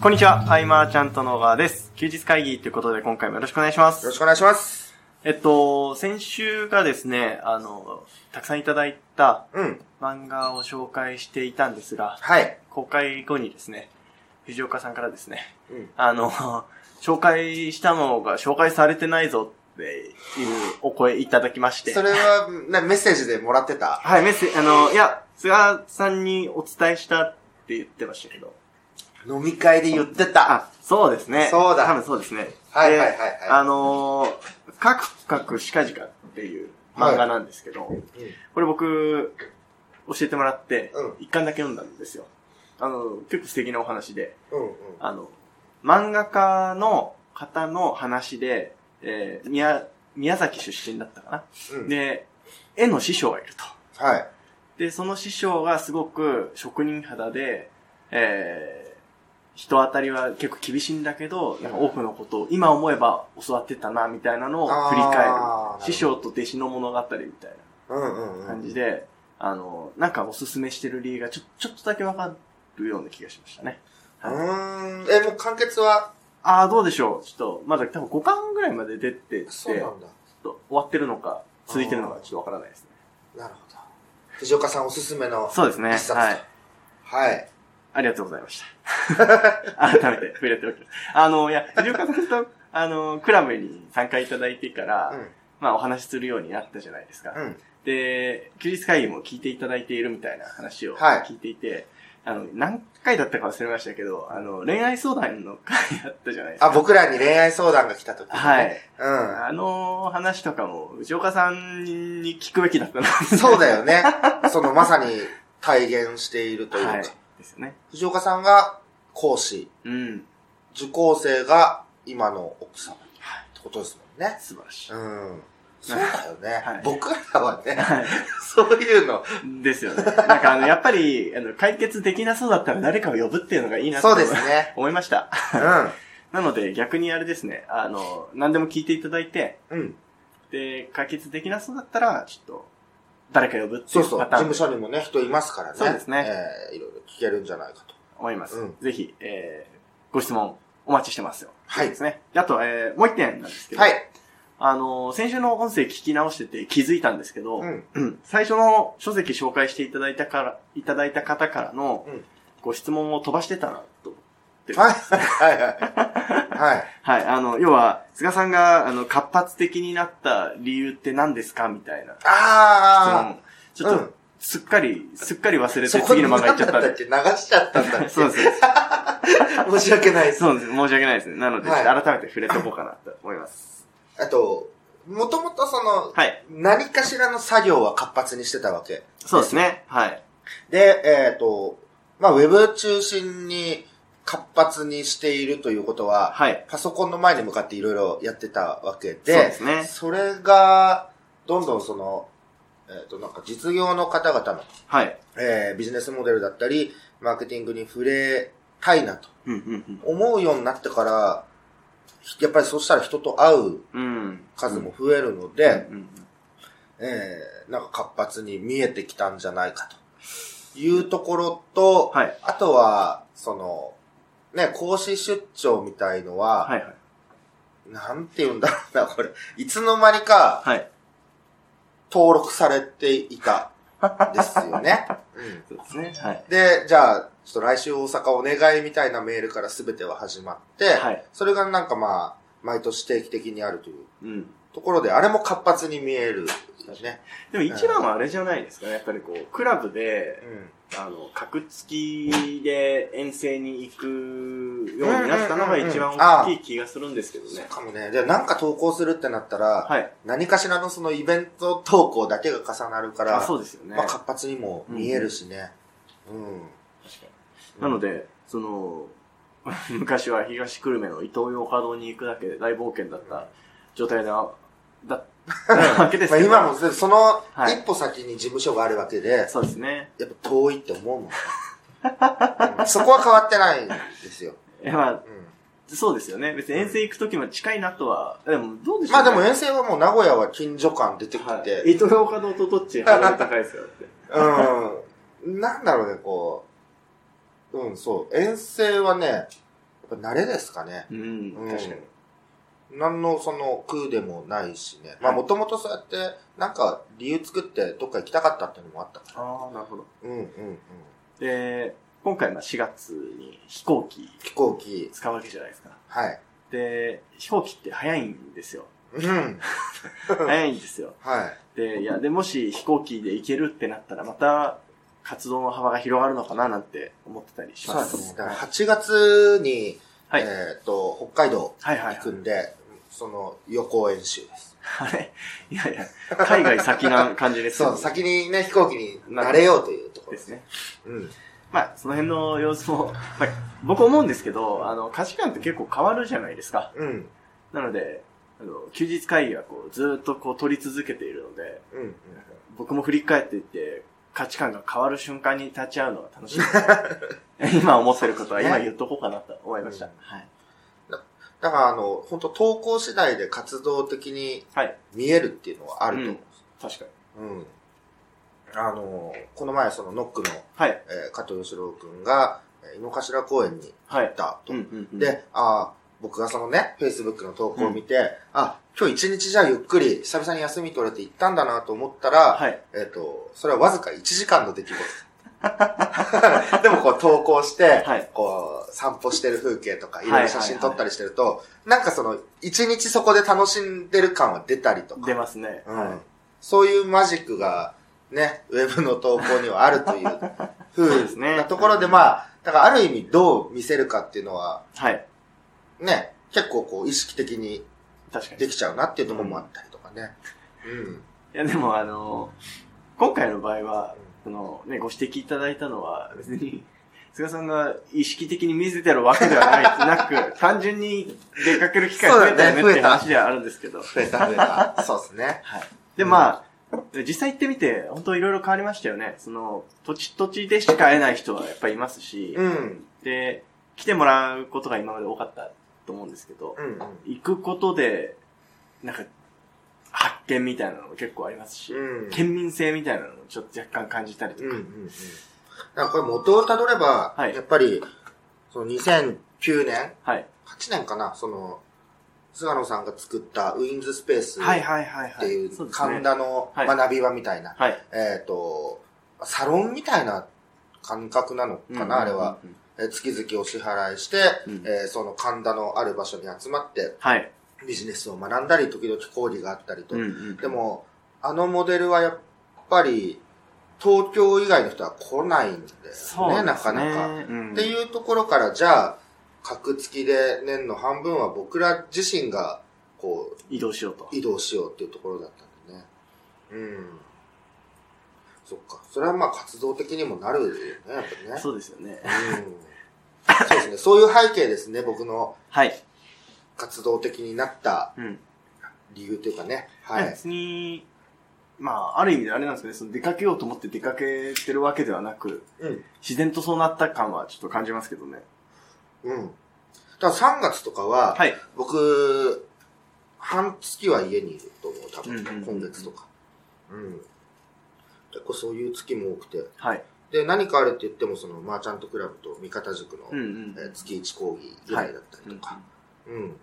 こんにちは、アイマーちゃんとの川です。休日会議ということで今回もよろしくお願いします。よろしくお願いします。えっと、先週がですね、あの、たくさんいただいたうん。漫画を紹介していたんですが、はい。公開後にですね、藤岡さんからですね、うん。あの、紹介したのが紹介されてないぞっていうお声いただきまして。それは、なメッセージでもらってた？はい、メッセージ、あの、いや、菅さんにお伝えしたって言ってましたけど。飲み会で言ってた。あ、そうですね。そうだ多分そうですね。はいはいはいはいであのー、カクカクシカジカっていう漫画なんですけど、うん。これ僕、教えてもらってうん、一巻だけ読んだんですよ。あの、結構素敵なお話で、うんうん。あの、漫画家の方の話で、えー、宮、宮崎出身だったかな。うん。で、絵の師匠がいると。はい。で、その師匠がすごく職人肌で、えー、人当たりは結構厳しいんだけど、なんか多くのことを今思えば教わってたな、みたいなのを振り返る。師匠と弟子の物語みたいうんうんう。なん感じで、あの、なんかおすすめしてる理由がちょ、ちょっとだけわかるような気がしましたね。うーん。え、もう完結は、ああ、どうでしょう。ちょっと、まだ多分5巻ぐらいまで出てて、ちょっそうなんだ。と終わってるのか、続いてるのかちょっとわからないですね。なるほど。藤岡さんおすすめの。そうですね。はい。はい。ありがとうございました。改めて触れておきます。あの、いや、藤岡さんと、あの、クラブに参加いただいてから、まあお話しするようになったじゃないですか。うん。うん。で、休日会議も聞いていただいているみたいな話をはい聞いていて、あの、何回だったか忘れましたけど、あの、恋愛相談の回あったじゃないですか。あ、僕らに恋愛相談が来た時にね。はい。うん。あの話とかも、藤岡さんに聞くべきだったな。そうだよね。そのまさに体現しているというか。はい。ですよね。藤岡さんが講師、うん。受講生が今の奥様ってことですもんね。素晴らしい。うん。そうだよね。はい僕らはね、はい。そういうの。ですよね。なんかあの、やっぱり、あの、解決できなそうだったら誰かを呼ぶっていうのがいいなとそうですね。思いました。う なので、逆にあれですね、あの、何でも聞いていただいて、ん。うん。で、解決できなそうだったら、ちょっと、誰か呼ぶっていそうそう。うパターン事務所にもね、人いますからね。そうですねえーいろいろ聞けるんじゃないかと。思います。うんぜひ、えー、ご質問お待ちしてますよ。はいそうですね。であと、えー、もう一点なんですけど、はい。あの、先週の音声聞き直してて気づいたんですけど、うん。うん最初の書籍紹介していただいたから、いただいた方からのうんご質問を飛ばしてたなって。はい。はい。はい。はい。はい。あの、要は、菅さんが、あの、活発的になった理由って何ですかみたいな質あ問。ちょっと、うんすっかり、すっかり忘れて次の漫画行っちゃったっで。け流しちゃったんだっけ？そうです。申し訳ないです。そうです。申し訳ないですね。なので、はい改めて触れておこうかなと思います。あと、もともとその、はい。何かしらの作業は活発にしてたわけ。そうですね。はい。で、えっ、と、まあ、ウェブ中心に活発にしているということは、はい。パソコンの前に向かっていろいろやってたわけで、そうですねそれが、どんどんその、えっ、と、なんか実業の方々の、はい。えービジネスモデルだったり、マーケティングに触れたいなと思うようになってから、やっぱりそうしたら人と会う。数も増えるので。えーなんか活発に見えてきたんじゃないかというところと、はい。あとは、その、ね、講師出張みたいのは、はい、はい。なんて言うんだろうな、これ。いつの間にかはい。登録されていた、ですよね。うんそうですね。はい。で、じゃあ、ちょっと来週大阪お願いみたいなメールから全ては始まって、はい。それがなんかまあ、毎年定期的にあるといううん。ところで、あれも活発に見えるね。でも一番はあれじゃないですかね。やっぱりこう、クラブでう、ん。あの、格付きで遠征に行くようになったのが一番大きい気がするんですけどそうね。かもね。で、なんか投稿するってなったら、はい。何かしらのそのイベント投稿だけが重なるから、あそうですよね。まあ活発にも見えるしね。うん。確かに。なので、その、昔は東久留米の伊東洋華堂に行くだけで大冒険だった状態だ、だったわけですまあけど。今もそのはい一歩先に事務所があるわけで、そうですね。やっぱ遠いって思うもん、う んそこは変わってないんですよ。いや、まあ、うんそうですよね。別に遠征行くときも近いなとは、でもどうでしょう、ね、まあでも遠征はもう名古屋は近所感出てきて、はい。伊東洋華堂とどっちハードル高いですよって。うん。なんだろうね、こう。うん、そう。遠征はね、ぱ慣れですかね。うん、うん確かに。何のその空でもないしね。まあもともとそうやって、なんか理由作ってどっか行きたかったっていうのもあったから。ああ、なるほど。うんうんうん。で、今回まあ4月に飛行機飛行機、使うわけじゃないですか。はい。で、飛行機って早いんですよ。うん。早いんですよ。はい。で、いや、で、もし飛行機で行けるってなったら、また活動の幅が広がるのかななんて思ってたりしま。そうですすね。だから8月に、はい。えっ、と、北海道はいはい行くんで、その予行演習です。あれ？いやいや、海外先な感じですそう、先にね、飛行機に慣れようというところです。ね。うん。まあ、その辺の様子も、まあ、僕思うんですけど、あの、価値観って結構変わるじゃないですか。うん。なので、あの、休日会議がこう、ずーっとこう、取り続けているので、うん。うん。僕も振り返っていって、価値観が変わる瞬間に立ち会うのが楽しい。今思ってることは今言っとこうかなと思いました。うんはい。だから、あの、本当投稿次第で活動的にはい。見えるっていうのはあると思うんです。確かに。うん。あの、この前、そのノックの、はい。えー加藤義郎くんが、えー井の頭公園にはい。行ったと。うんうんうん、で、ああ、僕がそのね、Facebook の投稿を見て、あ、今日一日じゃあゆっくり、久々に休み取れて行ったんだなと思ったら、はい。えっ、と、それはわずか1時間の出来事。でもこう投稿して、はいこう散歩してる風景とか、いろはいいろ写真撮ったりしてると、なんかその、一日そこで楽しんでる感は出たりとか、出ますね。うんはい。そういうマジックがね、ウェブの投稿にはあるという そうなところで、まあ、だからある意味どう見せるかっていうのは、はい。ね、結構こう意識的に。できちゃうなっていうところもあったりとかね。うん。いや、でもあの、今回の場合は、そのね、ご指摘いただいたのは、別に、菅さんが意識的に見せてるわけではない、なく、単純に出かける機会増えたよねっていう話ではあるんですけど。増えた増えた。そうですね。はい。で、まあ、実際行ってみて、本当いろいろ変わりましたよね。その、土地土地でしか会えない人はやっぱりいますし、うん。で、来てもらうことが今まで多かったと思うんですけど、うんうん。行くことで、なんか、発見みたいなのも結構ありますし、うん県民性みたいなのもちょっと若干感じたりとか。うんうんうん。だからこれ元をたどれば、はいやっぱり、その2009年、はい。8年かな、その、菅野さんが作ったウィンズスペースっはいはいはいはい。ていう神田のはい学び場みたいな、はい。えっ、と、サロンみたいな感覚なのかな、あれは。。えー月々お支払いして、うんえーその神田のある場所に集まって、はい。ビジネスを学んだり、時々講義があったりと。うんうんで、も、あのモデルはやっぱり、東京以外の人は来ないんですね。なかなか。うんっていうところから、じゃあ、格付きで年の半分は僕ら自身が、こう、移動しようと。移動しようっていうところだったんでね。うん。そっか。それはまあ活動的にもなるよね、やっぱりね。そうですよね。うん。そうですね。そういう背景ですね、僕のはい。活動的になったうん。理由というかね。は。はいい。別に、まあ、ある意味であれなんですけどね、その出かけようと思って出かけてるわけではなく、うん。自然とそうなった感はちょっと感じますけどね。うん。ただ3月とかは、はい。僕、半月は家にいると思う、多分、うんうんうん今月とか。うん。結構そういう月も多くて。はい。で、何かあるって言っても、その、マーチャントクラブと味方塾の、うんうん。えー月1講義ぐらいだったりとか。うん。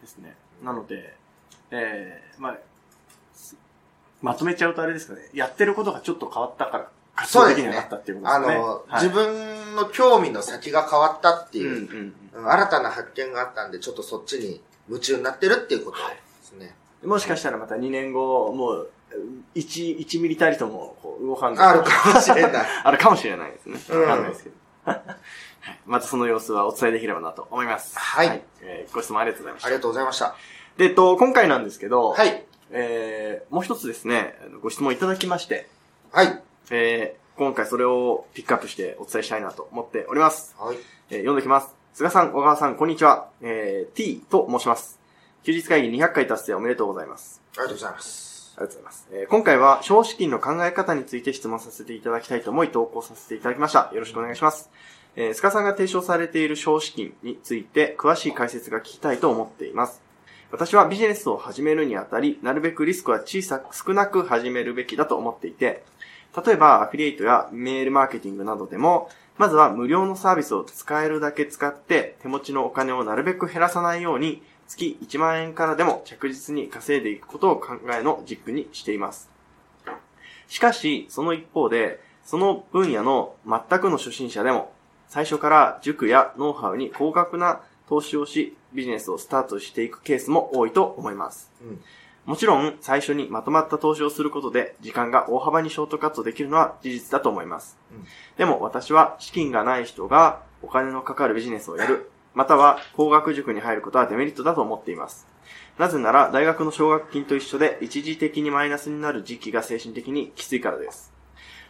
ですね。なので、えー、まあ、すまとめちゃうとあれですかね。やってることがちょっと変わったから、活動的にはなったっていうことあですね。の、はい自分の興味の先が変わったっていう、うんうんうん新たな発見があったんで、ちょっとそっちに夢中になってるっていうことですね。うん。もしかしたらまた2年後、もう、1、1ミリたりともこう動かんあるかもしれない。あるかもしれないですね。うんわかんないですけど。はいまたその様子はお伝えできればなと思います。はいえーご質問ありがとうございました。ありがとうございました。で、えっと、今回なんですけど、はい。えー、もう一つですね、ご質問いただきまして、はい。えー、今回それをピックアップしてお伝えしたいなと思っております。はい。えー読んできます。菅さん、小川さん、こんにちは。えー、T と申します。休日会議200回達成おめでとうございます。ありがとうございます。ありがとうございます。えー今回は、少子金の考え方について質問させていただきたいと思い投稿させていただきました。よろしくお願いします。えー、菅さんが提唱されている少子金について詳しい解説が聞きたいと思っています。私はビジネスを始めるにあたり、なるべくリスクは小さく、少なく始めるべきだと思っていて、例えばアフィリエイトやメールマーケティングなどでも、まずは無料のサービスを使えるだけ使って手持ちのお金をなるべく減らさないように月1万円からでも着実に稼いでいくことを考えの軸にしています。しかし、その一方で、その分野の全くの初心者でも、最初から塾やノウハウに高額な投資をし、ビジネスをスタートしていくケースも多いと思います。うん。もちろん、最初にまとまった投資をすることで、時間が大幅にショートカットできるのは事実だと思います。うんでも私は、資金がない人がお金のかかるビジネスをやる、または高額塾に入ることはデメリットだと思っています。なぜなら、大学の奨学金と一緒で、一時的にマイナスになる時期が精神的にきついからです。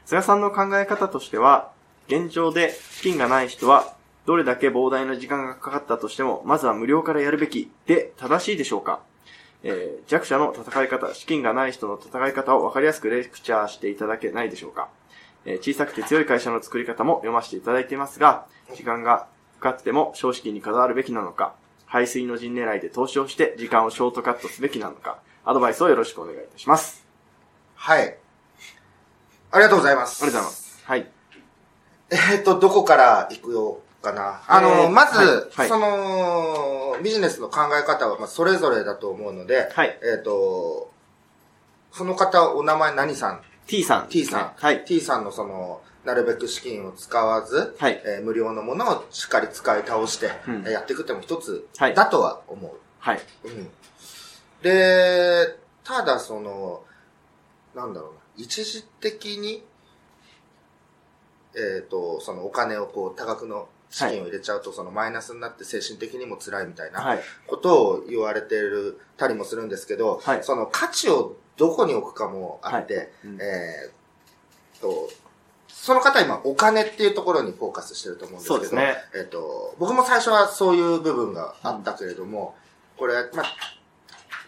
菅さんの考え方としては、現状で資金がない人は、どれだけ膨大な時間がかかったとしても、まずは無料からやるべきで正しいでしょうか？えー弱者の戦い方、資金がない人の戦い方を分かりやすくレクチャーしていただけないでしょうか、えー小さくて強い会社の作り方も読ませていただいていますが、時間がかかっても少子金にこだわるべきなのか、排水の陣狙いで投資をして時間をショートカットすべきなのか、アドバイスをよろしくお願いいたします。はい。ありがとうございます。ありがとうございます。はい。えーっと、どこから行くようかな？あの、えーまず、その、ビジネスの考え方は、まあ、それぞれだと思うので、はい。えーっと、その方、お名前何さん？T さん、?T さん。はい。T さんのその、なるべく資金を使わず、はい。えー無料のものをしっかり使い倒して、やっていくっても一つはいだとは思う。はい。うん。で、ただその、なんだろうな、一時的に、えっ、と、そのお金をこう多額の資金を入れちゃうと、そのマイナスになって精神的にも辛いみたいなはい。ことを言われてるたりもするんですけど、はい。その価値をどこに置くかもあって、うん。えーと、その方は今お金っていうところにフォーカスしてると思うんですけど、ね。えっ、と、僕も最初はそういう部分があったけれども、これ、まあ、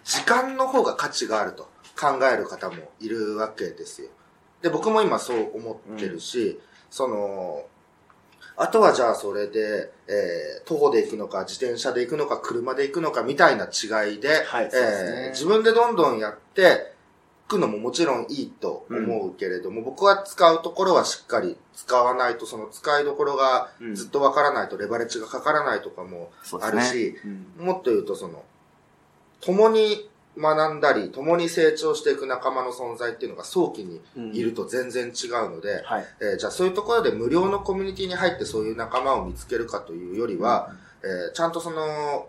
時間の方が価値があると考える方もいるわけですよ。で、僕も今そう思ってるし、その、あとはじゃあそれで、えー徒歩で行くのか、自転車で行くのか、車で行くのかみたいな違いで、はいですね。えー自分でどんどんやって、いくのももちろんいいと思うけれども、僕は使うところはしっかり使わないと、その使いどころがうん。ずっとわからないとレバレッジがかからないとかも。あるし、うん。もっと言うとその、共に学んだり、共に成長していく仲間の存在っていうのが早期にいると全然違うので、はい。えーじゃあそういうところで無料のコミュニティに入ってそういう仲間を見つけるかというよりは、えーちゃんとその、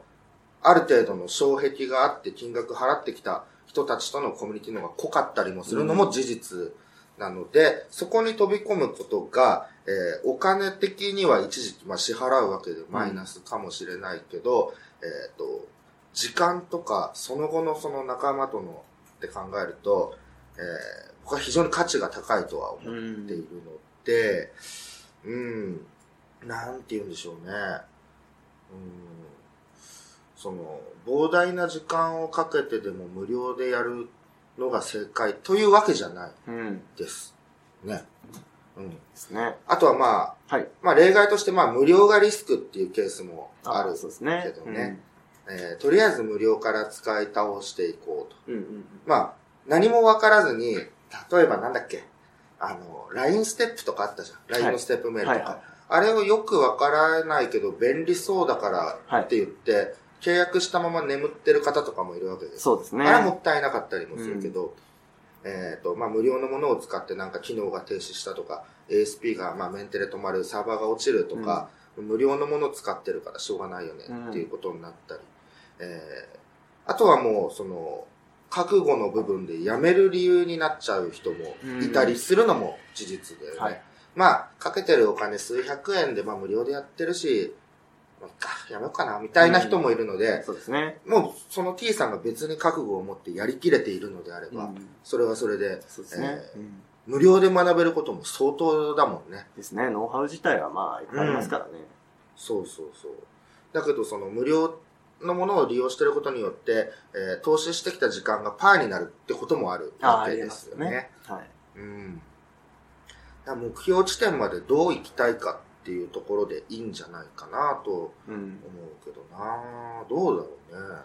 ある程度の障壁があって金額払ってきた人たちとのコミュニティの方が濃かったりもするのも事実なので、そこに飛び込むことが、えーお金的には一時期、まあ、支払うわけでマイナスかもしれないけど、えっ、と、時間とかその後のその仲間とのって考えると、えー僕は非常に価値が高いとは思っているので、うん、なんて言うんでしょうね。うん、その、膨大な時間をかけてでも無料でやるのが正解というわけじゃないうん。です。ね。うん。ですね。あとはまあ、はい。まあ例外としてまあ無料がリスクっていうケースもあるそうですね。けどねえーとりあえず無料から使い倒していこうと。うん。うんうんまあ、何もわからずに、例えばなんだっけ、あの、LINE ステップとかあったじゃん。LINE のステップメールとか。はいはいあれをよくわからないけど便利そうだからって言って、契約したまま眠ってる方とかもいるわけです。そうですね。あれはもったいなかったりもするけど、えっ、と、まあ、無料のものを使ってなんか機能が停止したとか、ASP がまあメンテで止まる、サーバーが落ちるとか、無料のものを使ってるからしょうがないよねっていうことになったり、えーあとはもう、その、覚悟の部分でやめる理由になっちゃう人もいたりするのも事実だよね。はいまあ、かけてるお金数百円でまあ無料でやってるし、まあ、かやめようかな、みたいな人もいるので、そうですね。もうその T さんが別に覚悟を持ってやりきれているのであれば、うんそれはそれで、そうですね。えーうん無料で学べることも相当だもんね。ですね。ノウハウ自体はまあ、いっぱいありますからね。そうそうそう。だけどその無料のものを利用していることによって、えー投資してきた時間がパーになるってこともあるわけですよね。ね。はい。うん。目標地点までどう行きたいかっていうところでいいんじゃないかなとうん。思うけどなどうだろうね。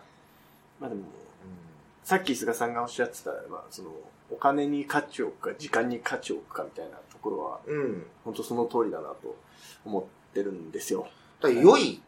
まあでも、さっき菅さんがおっしゃってた、まあ、その、お金に価値を置くか、時間に価値を置くかみたいなところは、うん。本当その通りだなと思ってるんですよ。だ良い、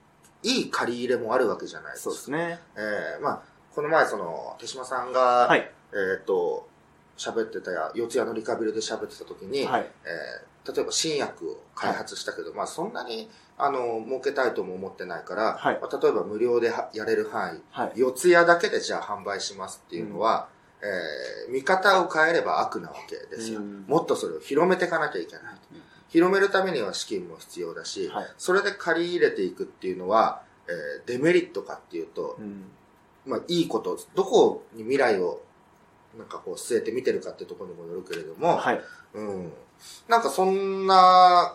いい借り入れもあるわけじゃないですか。そうですね。えーまあ、この前その、手島さんが、はい。えっ、と、喋ってたや、四谷のリカビルで喋ってた時に、はい。えー例えば新薬を開発したけど、まあそんなに、あの、儲けたいとも思ってないから、はいまあ、例えば無料ではやれる範囲、はい。四谷だけでじゃあ販売しますっていうのは、えー見方を変えれば悪なわけですよ。うんもっとそれを広めていかなきゃいけない。広めるためには資金も必要だし、はいそれで借り入れていくっていうのは、えーデメリットかっていうとう、ん。まあいいこと、どこに未来をなんかこう据えて見てるかっていうところにもよるけれども、はい。うん。なんかそんな、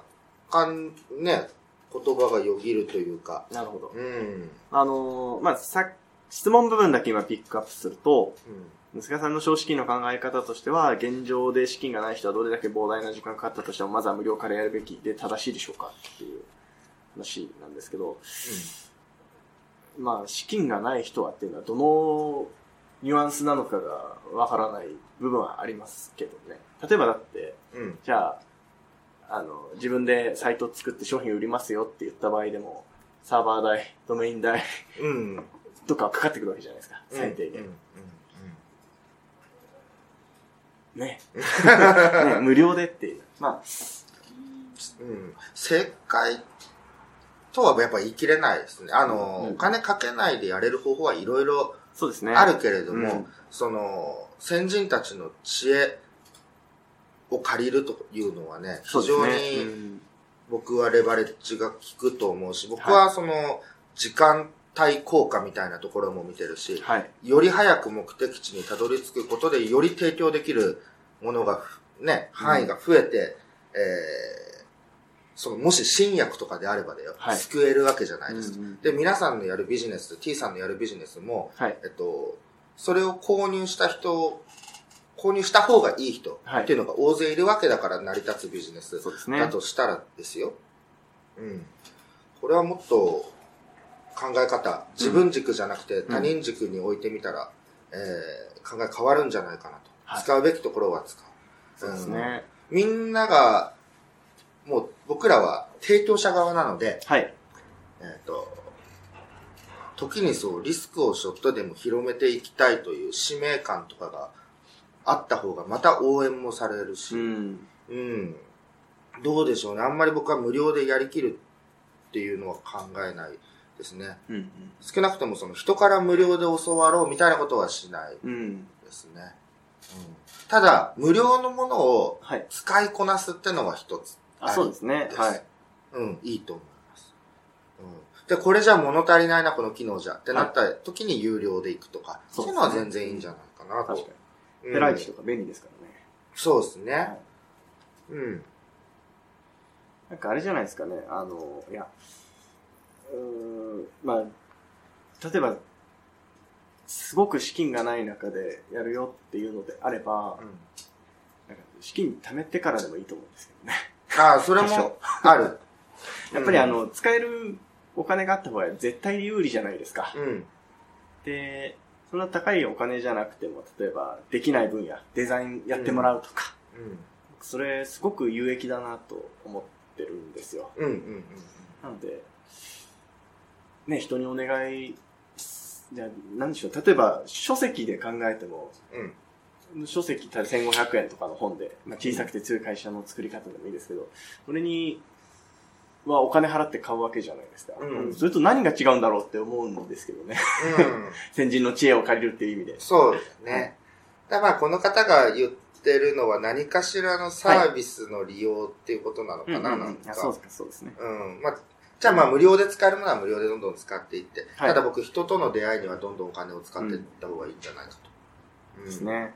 かん、ね、言葉がよぎるというか、なるほど。うん。あのーまあ、さ、質問部分だけ今ピックアップすると、うん。菅さんの少子金の考え方としては、現状で資金がない人はどれだけ膨大な時間かかったとしても、まずは無料からやるべきで正しいでしょうかっていう話なんですけど、まあ、資金がない人はっていうのは、どのニュアンスなのかがわからない部分はありますけどね。例えばだって、うん。うん。じゃあ、あの、自分でサイトを作って商品売りますよって言った場合でも、サーバー代、ドメイン代うん。とかはかかってくるわけじゃないですか。最低限。うん。ね。ね無料でっていう。まあ、うん。うん。正解とはやっぱ言い切れないですね。あの、うんお金かけないでやれる方法はいろいろそうですね。あるけれども、うんその、先人たちの知恵を借りるというのはね、非常に、うん僕はレバレッジが効くと思うし、僕はその、時間帯効果みたいなところも見てるし、はい。より早く目的地にたどり着くことで、より提供できるものがふ、ね、範囲が増えて、えーその、もし新薬とかであればだよ、はい救えるわけじゃないですか。うんうんで、皆さんのやるビジネス、T さんのやるビジネスも、はい。えっと、それを購入した人、購入した方がいい人はいっていうのが大勢いるわけだから成り立つビジネスそうですね。だとしたらですよ。うん。これはもっと考え方、自分軸じゃなくて他人軸に置いてみたら、えー考え変わるんじゃないかなと。はい使うべきところは使う。そうですね。みんなが、もう僕らは提供者側なので、はい。えっ、と、時にそう、リスクをちょっとでも広めていきたいという使命感とかがあった方が、また応援もされるし、うん。うん。どうでしょうね。あんまり僕は無料でやりきるっていうのは考えないですね。うん。少なくともその人から無料で教わろうみたいなことはしないうん。ですね。うん、ただ、無料のものをはい。使いこなすってのは一つ。あ、そうですね。はい。うん、いいと思います。うん。で、これじゃ物足りないな、この機能じゃってなった時に有料でいくとか、そですねそうういうのは全然いいんじゃないかなと。確かに。うんペライチとか便利ですからね。そうですね。はいうん。なんかあれじゃないですかね。あの、いや、うーん、まあ、例えば、すごく資金がない中でやるよっていうのであれば、なんか資金貯めてからでもいいと思うんですけどね。ああ、それもある。やっぱりあの、使えるお金があった方が絶対有利じゃないですか。うん。で、そんな高いお金じゃなくても、例えばできない分野、デザインやってもらうとか、うん。それすごく有益だなと思ってるんですよ。うん。うん。うん。なので、ね、人にお願い、じゃあ、何でしょう。例えば、書籍で考えても、うん。書籍た1500円とかの本で、まあ、小さくて強い会社の作り方でもいいですけど、それに、はお金払って買うわけじゃないですか。うんそれと何が違うんだろうって思うんですけどね。うん。先人の知恵を借りるっていう意味で。そうですね。だからまあ、この方が言ってるのは何かしらのサービスの利用っていうことなのかな、うんうんなんか。あそうですか、そうですね。うん。まあ、じゃあまあ無料で使えるものは無料でどんどん使っていって、はいただ僕人との出会いにはどんどんお金を使っていった方がいいんじゃないかと。うんですね。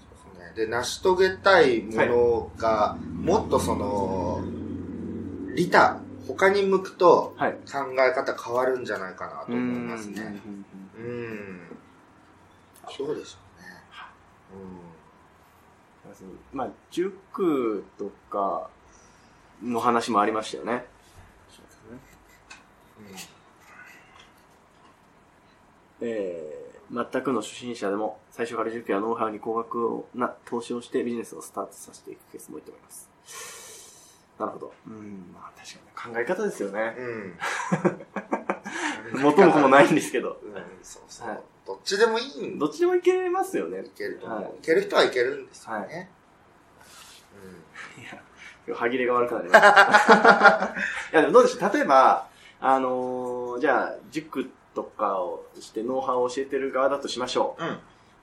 そうですね。で、成し遂げたいものが、もっとその、利他、他に向くとはい。考え方変わるんじゃないかなと思いますね。うんうんうん。どうでしょうね。うんまあ、塾とかの話もありましたよね。うん。えー全くの初心者でも最初から塾やノウハウに高額な投資をしてビジネスをスタートさせていくケースも多いと思います。なるほど。うん、まあ確かに考え方ですよね。うん。元も子もないんですけど。うん、そうそう。はいどっちでもいいんどっちでもいけますよね。いけると思う。はいい、ける人はいけるんですよね。はいうんいや、歯切れが悪くなりました。いや、でもどうでしょう例えば、あのーじゃあ、塾とかをしてノウハウを教えてる側だとしましょう。うん。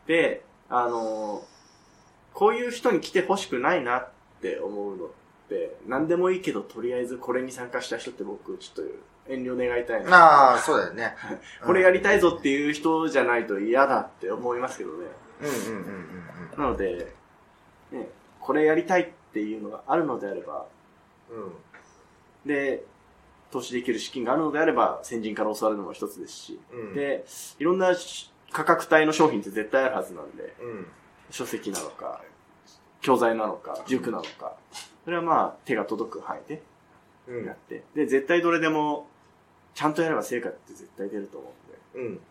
で、あのーこういう人に来てほしくないなって思うのって、何でもいいけど、とりあえずこれに参加した人って僕、ちょっと遠慮願いたいな。ああ、そうだよね。これやりたいぞっていう人じゃないと嫌だって思いますけどね。うんうんうんうんなので、ね、これやりたいっていうのがあるのであれば、うん。うん。で、投資できる資金があるのであれば、先人から教わるのも一つですし、うん。で、いろんなし価格帯の商品って絶対あるはずなんで、うん。書籍なのか、教材なのか、塾なのか、それはまあ手が届く範囲でうんやって、で、絶対どれでも、ちゃんとやれば成果って絶対出ると思うん。うんで、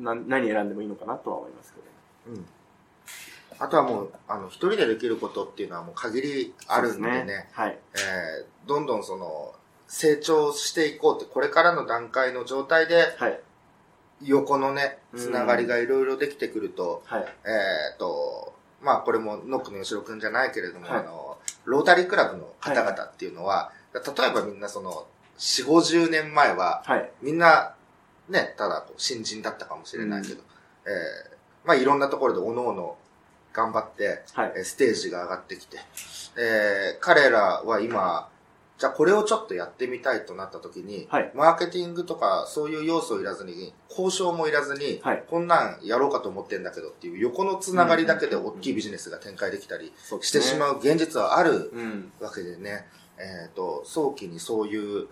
まあな何選んでもいいのかなとは思いますけど。うん。あとはもう、あの、一人でできることっていうのはもう限りあるんでね。そうすはい。えー、どんどんその、成長していこうって、これからの段階の状態で、はい。横のね、うんつながりがいろいろできてくると、はい。えー、と、まあこれもノックの吉野くんじゃないけれども、はいあの、ロータリークラブの方々っていうのは、例えばみんなその、4、50年前は、はい。みんな、ね、ただ新人だったかもしれないけど、えー、まあいろんなところで各々頑張って、はい。えーステージが上がってきて、えー彼らは今、じゃあこれをちょっとやってみたいとなった時に、はいマーケティングとかそういう要素をいらずに、交渉もいらずに、はいこんなんやろうかと思ってんだけどっていう横のつながりだけで大きいビジネスが展開できたりしてしまう現実はあるうん。わけでね、えっ、と、早期にそういう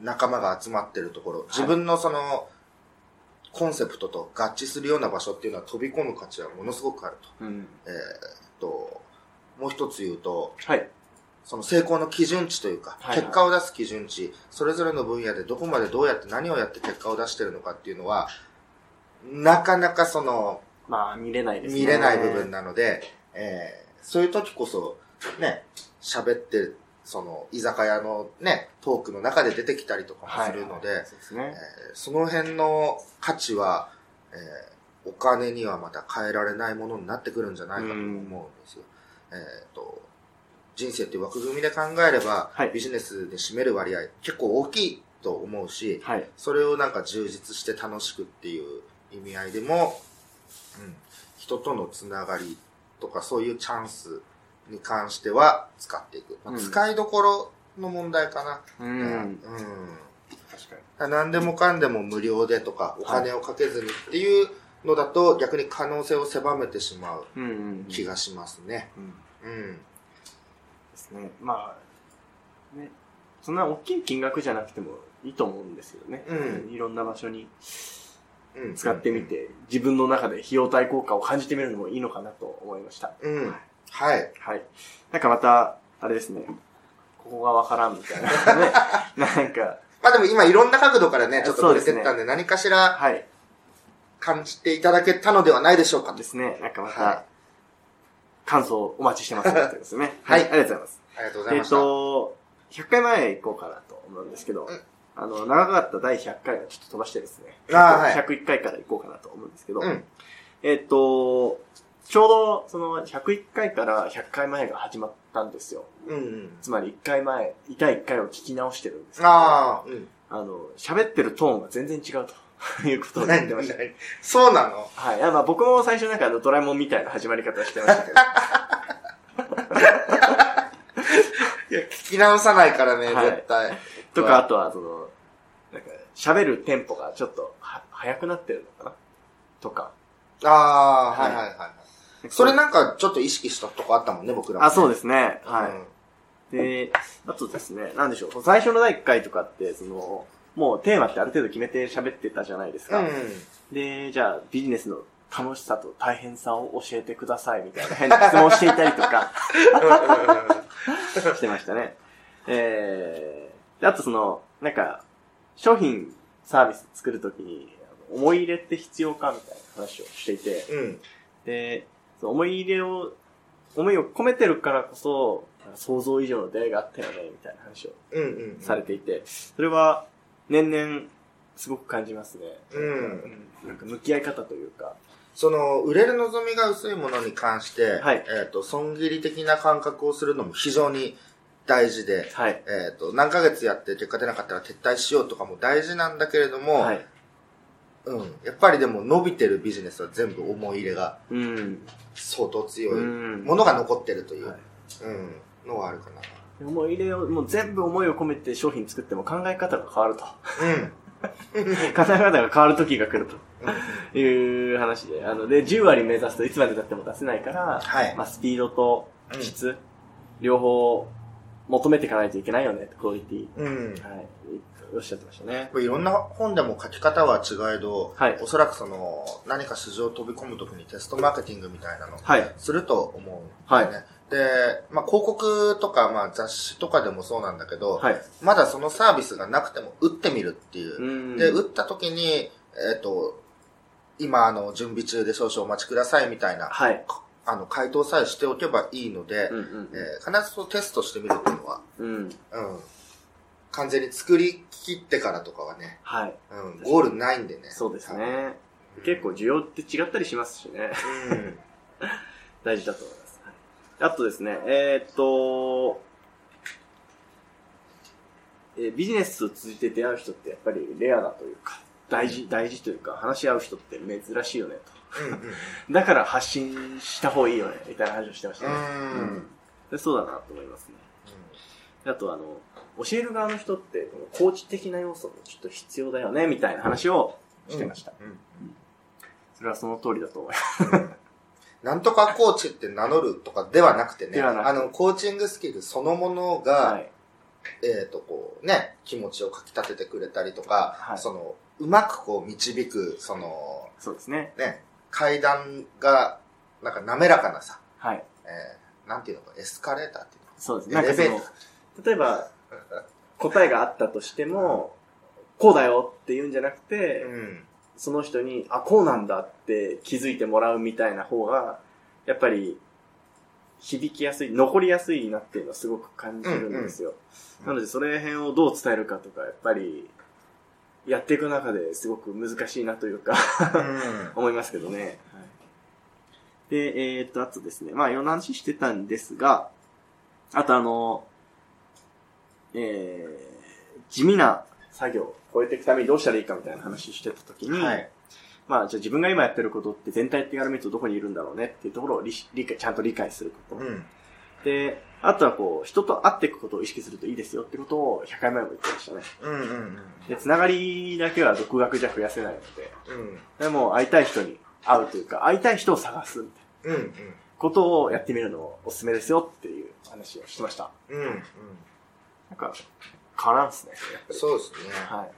仲間が集まってるところ、自分のその、コンセプトと合致するような場所っていうのは飛び込む価値はものすごくあると。うん。えっ、と、もう一つ言うと、はい。その成功の基準値というか、結果を出す基準値、それぞれの分野でどこまでどうやって何をやって結果を出してるのかっていうのは、なかなかその、まあ、見れないですね。見れない部分なので、えーそういう時こそ、ね、喋って、その、居酒屋のね、トークの中で出てきたりとかもするので、はいそ。えーその辺の価値は、えーお金にはまた変えられないものになってくるんじゃないかと思うんですよ。えっ、と、人生っていう枠組みで考えれば、はいビジネスで占める割合結構大きいと思うし、はい。それをなんか充実して楽しくっていう意味合いでも、うん、人とのつながりとかそういうチャンスに関しては使っていく。まあうん使いどころの問題かな。う。うんん。確かに。何でもかんでも無料でとか、お金をかけずにっていうのだと、逆に可能性を狭めてしまう。気がしますね。うん。うん。ですね。まあ、ね。そんな大きい金額じゃなくてもいいと思うんですよね。うんいろんな場所にうん。使ってみて、自分の中で費用対効果を感じてみるのもいいのかなと思いました。うん。はい。はい。なんかまた、あれですね。ここがわからんみたいなね。なんか、まあでも今いろんな角度からね、ちょっと触れてったんで、何かしらはい。感じていただけたのではないでしょうかとで。すね。なんかまはいた、感想お待ちしてますのでですね。はいありがとうございます。ありがとうございえっ、ました。と、100回前行こうかなと思うんですけど、うんあの、長かった第100回はちょっと飛ばしてですね、はい101回から行こうかなと思うんですけど、うん。えっ、と、ちょうどその101回から100回前が始まったんですよ。うんうん。つまり1回前、第1回を聞き直してるんですけどああ、うん。あの、喋ってるトーンが全然違うと いうことを言ってました。何そうなの？はい。いやまあ僕も最初なんかあのドラえもんみたいな始まり方してましたけど。いや、聞き直さないからね、はい絶対。とか、あとはその、なんか喋るテンポがちょっとは速くなってるのかな？とか。ああ、はいはいはいはい。それなんかちょっと意識したとこあったもんね、僕らもね。あ、そうですね。うんはい。で、あとですね、なんでしょう。最初の第1回とかって、その、もうテーマってある程度決めて喋ってたじゃないですか。うん。で、じゃあビジネスの楽しさと大変さを教えてくださいみたいな変な質問していたりとかしてましたね。えー、であとその、なんか、商品、サービス作るときに、思い入れって必要かみたいな話をしていて、うん。で、その思い入れを、思いを込めてるからこそ、想像以上の出会いがあったよね、みたいな話をうんうん。されていて、それは年々すごく感じますね。うんなんか向き合い方というか、その、売れる望みが薄いものに関して、はいえっ、と、損切り的な感覚をするのも非常に大事で、はい。えっ、と、何ヶ月やって結果出なかったら撤退しようとかも大事なんだけれども、はい。うん。やっぱりでも伸びてるビジネスは全部思い入れがうん。相当強いうんものが残ってるという、はいうん、のはあるか思い入れを、もう全部思いを込めて商品作っても考え方が変わると。な。うん。考え方が変わる時が来るという話で、あの、で、10割目指すといつまで経っても出せないから、はいまあ、スピードと質、両方求めていかないといけないよね、クオリティ。うん。はい。おっしゃってましたね。いろんな本でも書き方は違えど、はいおそらくその、何か市場を飛び込むときにテストマーケティングみたいなのをはい。すると思うんだよね。で、まあ、広告とか、まあ、雑誌とかでもそうなんだけど、はい。まだそのサービスがなくても打ってみるっていう。うんで、打った時に、えっ、と、今、あの、準備中で少々お待ちくださいみたいな、はい。あの、回答さえしておけばいいので、うんうんえー必ずテストしてみるっていうのは、うん。うん。うん。完全に作り切ってからとかはね、はい。うん、ゴールないんでね。そうですね。結構需要って違ったりしますしね。うん。大事だと思います。はいあとですね、えーっと、えービジネスを通じて出会う人ってやっぱりレアだというか、大事、大事というか、話し合う人って珍しいよね。と。だから発信した方がいいよね、みたいな話をしてましたね。うんでそうだなと思いますね。あとあの、教える側の人って、コーチ的な要素もちょっと必要だよね、みたいな話をしてました。うんそれはその通りだと思います。なんとかコーチって名乗るとかではなくてね、あの、コーチングスキルそのものが、はい。えっ、と、こうね、気持ちをかき立ててくれたりとか、はいその、うまくこう導く、その、そうですね。ね、階段が、なんか滑らかなさ、はい。えー、なんていうのか、エスカレーターっていうそうですね。エレベーなんかその、例えば、答えがあったとしても、こうだよって言うんじゃなくて、の。うん。その人に、あ、こうなんだって気づいてもらうみたいな方が、やっぱり、響きやすい、残りやすいなっていうのはすごく感じるんですよ。うんなので、それ辺をどう伝えるかとか、やっぱり、やっていく中ですごく難しいなというか 思いますけどね。はい、で、えーっと、あとですね、まあ、いろんな話してたんですが、あとあの、えー、地味な作業。を超えていくためにどうしたらいいかみたいな話してた時に、はい。まあ、じゃあ自分が今やってることって全体的から見るとどこにいるんだろうねっていうところを理理解、ちゃんと理解すること。うん。で、あとはこう、人と会っていくことを意識するといいですよってことを100回前も言ってましたね。うんうんうん。で、つながりだけは独学じゃ増やせないので、うん。でも会いたい人に会うというか、会いたい人を探すみたいなうんうん。ことをやってみるのをおすすめですよっていう話をしてました。うんうん。なんか、変わらんっすね。そうですね。は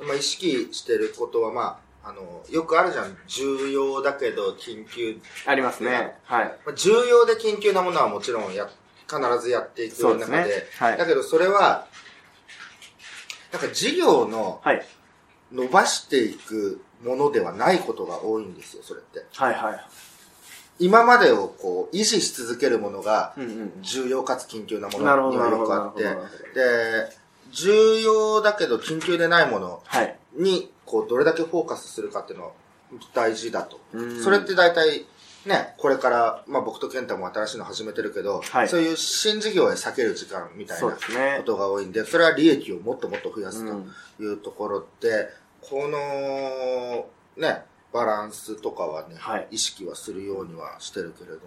い。まあ、意識してることは、まあ、あの、よくあるじゃん。重要だけど緊急。ありますね。はい。まあ、重要で緊急なものはもちろんや、必ずやっていくそうですね中で。。はい。だけどそれは、なんか事業のはい。伸ばしていくものではないことが多いんですよ、それって。はいはい。今までをこう、維持し続けるものが、うんうん。重要かつ緊急なものには。よくあってで、重要だけど緊急でないものはい。に、こう、どれだけフォーカスするかっていうのは大事だと。うんそれって大体、ね、これから、まあ僕と健太も新しいの始めてるけど、はいそういう新事業へ避ける時間みたいなこ。とが多いんで、それは利益をもっともっと増やすうんというところで、この、ね、バランスとかはね、はい意識はするようにはしてるけれども。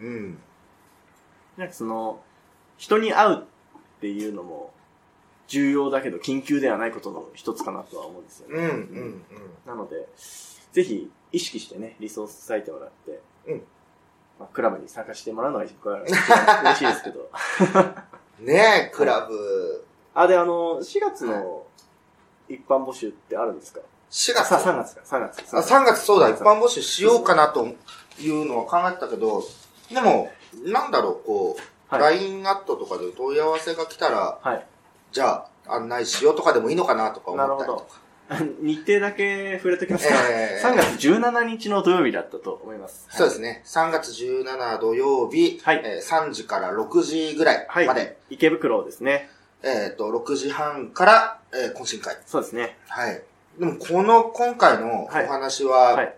うん。なんかその、人に会うっていうのも、重要だけど緊急ではないことの一つかなとは思うんですよね。うん、うん、なので、ぜひ意識してね、リソース割いてもらって、うんまあ、クラブに参加してもらうのが一番 嬉しいですけど。うん。ねえ、クラブ、あ、で、あの、4月の一般募集ってあるんですか？4月さ、3月か、3月。あ、3月そうだ、一般募集しようかなというのは考えてたけど、でも、なんだろう、こう、はい LINE アットとかで問い合わせが来たら、はい。じゃあ案内しようとかでもいいのかなとか思ったりとか。日程だけ触れときますか。えー3月17日の土曜日だったと思います。そうですね。3月17土曜日、はいえー3時から6時ぐらいはい。まで、池袋ですね。えっ、と、6時半から、えー懇親会。そうですね。はい。でも、この、今回のおはい話はは、い。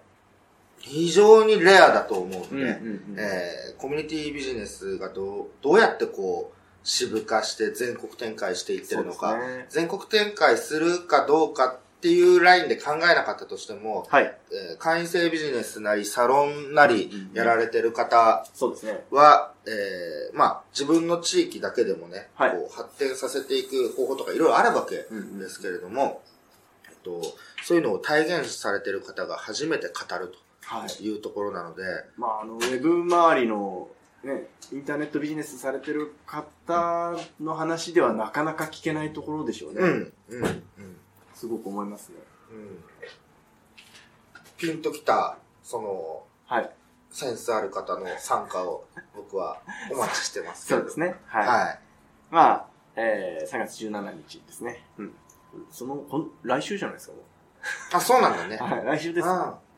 非常にレアだと思うので、うんうんうん。えーコミュニティビジネスがどう、どうやってこう、支部化して全国展開していってるのか、ね全国展開するかどうかっていうラインで考えなかったとしても、はい。えー会員制ビジネスなり、サロンなりうんうん、やられてる方そうですね。は、えーまあ、自分の地域だけでもね、はいこう発展させていく方法とかいろいろあるわけうんうんですけれども、えっと、そういうのを体現されてる方が初めて語るはい。というところなので、まあ、あの、ウェブ周りの、ね、インターネットビジネスされてる方の話ではなかなか聞けないところでしょうね。うん、うん、うん。すごく思いますね。うんピンときた、その、はい。センスある方の参加を僕はお待ちしてます。そうですね。はい。はい。まあ、えー、3月17日ですね。うん。その、来週じゃないですか、もあ、そうなんだね。う。はい、来週です、ね。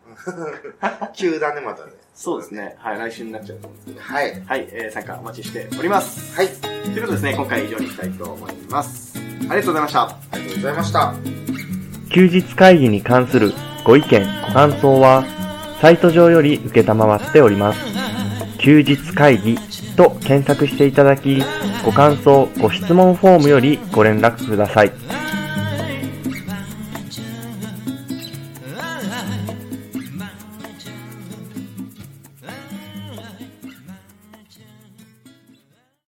急だね、またね。そうですね。はい、来週になっちゃうと思うんですけど。はい。はい、えー、参加お待ちしております。はい。ということでですね、今回以上にしたいと思います。ありがとうございました。ありがとうございました。休日会議に関するご意見、ご感想は、サイト上より受けたまわっております。休日会議と検索していただき、ご感想、ご質問フォームよりご連絡ください。